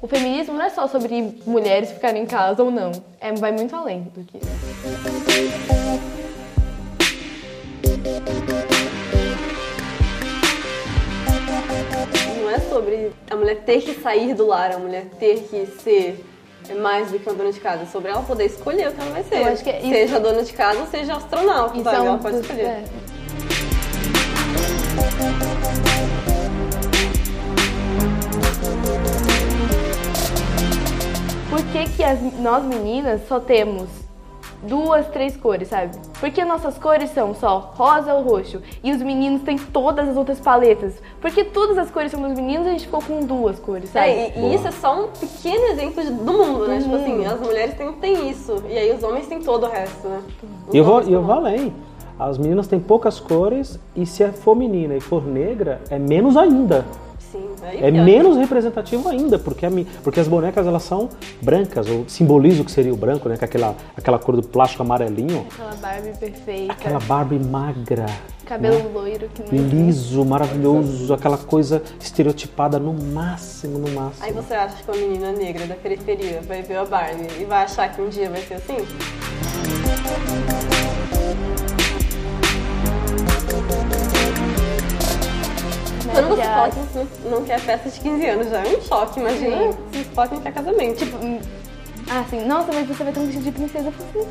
O feminismo não é só sobre mulheres ficarem em casa ou não, é, vai muito além do que Não é sobre a mulher ter que sair do lar, a mulher ter que ser mais do que uma dona de casa, é sobre ela poder escolher o que ela vai ser. Eu acho que é isso... Seja dona de casa, seja astronauta, isso sabe? É. Ela pode escolher. É. que, que as- nós meninas só temos duas, três cores, sabe? Porque nossas cores são só rosa ou roxo e os meninos têm todas as outras paletas. Porque todas as cores são dos meninos e a gente ficou com duas cores, sabe? É, e, e isso é só um pequeno exemplo de- do mundo, né? Tipo assim, as mulheres têm, têm isso. E aí os homens têm todo o resto, né? Os E eu vou, eu vou além. As meninas têm poucas cores e se é for menina e for negra, é menos ainda. Sim, É menos representativo ainda, porque, a porque as bonecas elas são brancas, ou simbolizam o que seria o branco, né? Com aquela, aquela cor do plástico amarelinho. Aquela Barbie perfeita, Aquela Barbie magra, cabelo né? loiro que não existe. liso, maravilhoso, aquela coisa estereotipada no máximo, no máximo. Aí você acha que uma menina negra da periferia vai ver a Barbie e vai achar que um dia vai ser assim? Quando você fala a- que você não quer festa de 15 anos, já é um choque. Imagina Sim. se você fala que não quer casamento. Tipo, Ah, assim, nossa, mas você vai ter um vestido de princesa. Assim,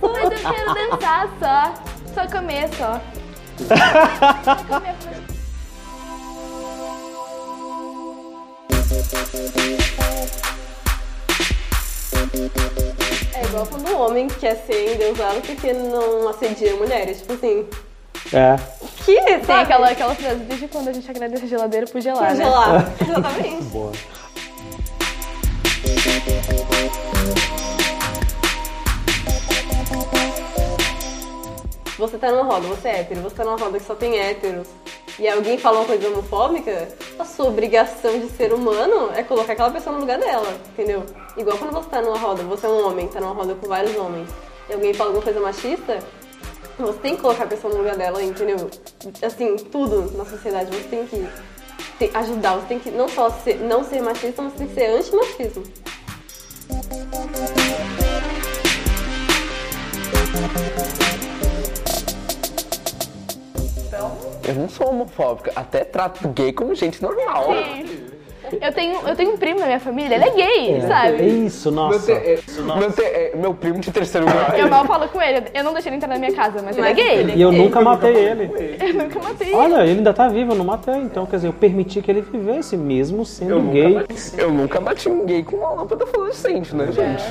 mas eu quero dançar só. Só comer só. Só comer. é igual quando um homem quer ser endeusado porque não assedia mulheres. Tipo assim, É. que? Tem sabe? aquela, aquela frase, desde quando a gente agradece a geladeira por gelar, né? Congelar. Exatamente. Boa. Você tá numa roda, você é hétero, você tá numa roda que só tem héteros, e alguém fala uma coisa homofóbica, a sua obrigação de ser humano é colocar aquela pessoa no lugar dela, entendeu? Igual quando você tá numa roda, você é um homem, tá numa roda com vários homens, e alguém fala alguma coisa machista, você tem que colocar a pessoa no lugar dela, entendeu? Assim, tudo na sociedade, você tem que te- ajudar, você tem que não só ser, não ser machista, mas tem que ser anti-machismo. Eu não sou homofóbica, até trato gay como gente normal. Eu tenho, eu tenho um primo na minha família, ele é gay, É sabe? isso, Meu, nossa. te- é, meu, te- é, meu primo de terceiro grau. Eu mal falo com ele, eu não deixei ele entrar na minha casa, mas ele é Mas gay. ele é E eu gay. nunca matei ele. Eu nunca matei. Olha, ele ainda tá vivo, eu não matei. Então, quer dizer, eu permiti que ele vivesse, mesmo sendo Eu nunca, gay. bati, eu nunca bati um gay com uma lâmpada fluorescente, né, gente?